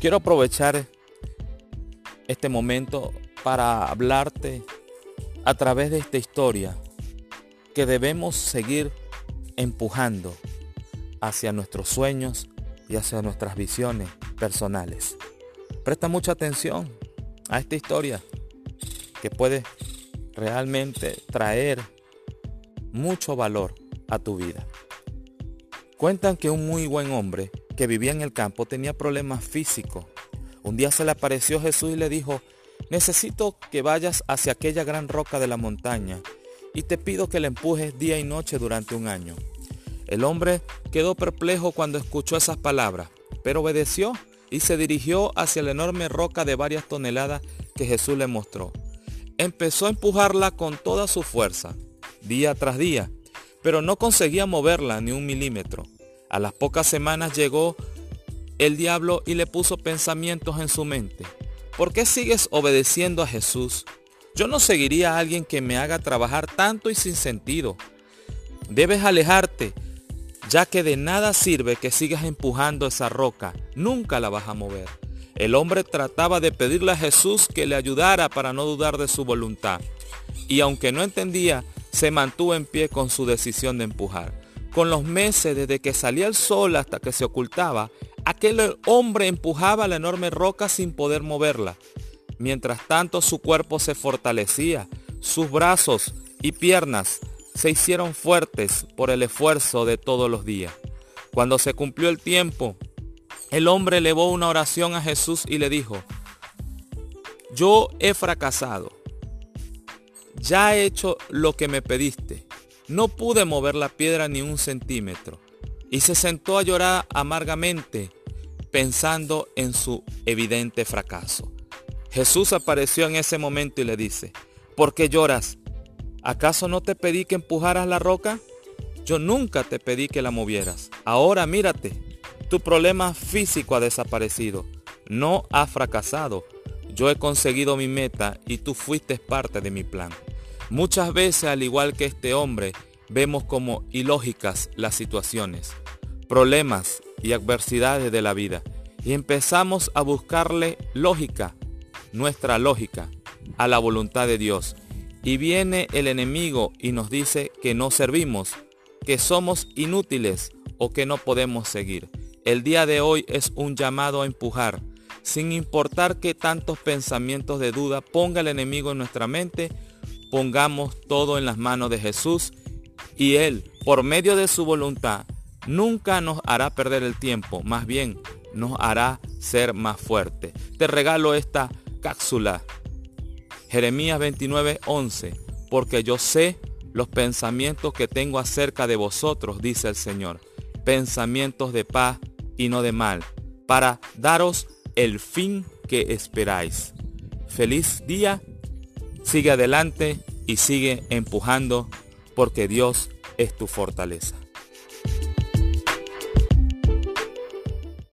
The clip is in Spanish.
Quiero aprovechar este momento para hablarte a través de esta historia que debemos seguir empujando hacia nuestros sueños y hacia nuestras visiones personales. Presta mucha atención a esta historia que puede realmente traer mucho valor a tu vida. Cuentan que un muy buen hombre que vivía en el campo tenía problemas físicos. Un día se le apareció Jesús y le dijo, necesito que vayas hacia aquella gran roca de la montaña y te pido que la empujes día y noche durante un año. El hombre quedó perplejo cuando escuchó esas palabras, pero obedeció y se dirigió hacia la enorme roca de varias toneladas que Jesús le mostró. Empezó a empujarla con toda su fuerza, día tras día, pero no conseguía moverla ni un milímetro. A las pocas semanas llegó el diablo y le puso pensamientos en su mente. ¿Por qué sigues obedeciendo a Jesús? Yo no seguiría a alguien que me haga trabajar tanto y sin sentido. Debes alejarte, ya que de nada sirve que sigas empujando esa roca. Nunca la vas a mover. El hombre trataba de pedirle a Jesús que le ayudara para no dudar de su voluntad. Y aunque no entendía, se mantuvo en pie con su decisión de empujar. Con los meses desde que salía el sol hasta que se ocultaba, aquel hombre empujaba la enorme roca sin poder moverla. Mientras tanto su cuerpo se fortalecía, sus brazos y piernas se hicieron fuertes por el esfuerzo de todos los días. Cuando se cumplió el tiempo, el hombre elevó una oración a Jesús y le dijo, yo he fracasado ya he hecho lo que me pediste. No pude mover la piedra ni un centímetro. Y se sentó a llorar amargamente, pensando en su evidente fracaso. Jesús apareció en ese momento y le dice, ¿por qué lloras? ¿Acaso no te pedí que empujaras la roca? Yo nunca te pedí que la movieras. Ahora mírate, tu problema físico ha desaparecido. No ha fracasado. Yo he conseguido mi meta y tú fuiste parte de mi plan. Muchas veces, al igual que este hombre, vemos como ilógicas las situaciones, problemas y adversidades de la vida y empezamos a buscarle lógica, nuestra lógica, a la voluntad de Dios. Y viene el enemigo y nos dice que no servimos, que somos inútiles o que no podemos seguir. El día de hoy es un llamado a empujar, sin importar que tantos pensamientos de duda ponga el enemigo en nuestra mente, pongamos todo en las manos de Jesús y Él, por medio de su voluntad, nunca nos hará perder el tiempo, más bien nos hará ser más fuerte. Te regalo esta cápsula. Jeremías 29, 11. Porque yo sé los pensamientos que tengo acerca de vosotros, dice el Señor. Pensamientos de paz y no de mal, para daros el fin que esperáis. Feliz día Sigue adelante y sigue empujando porque Dios es tu fortaleza.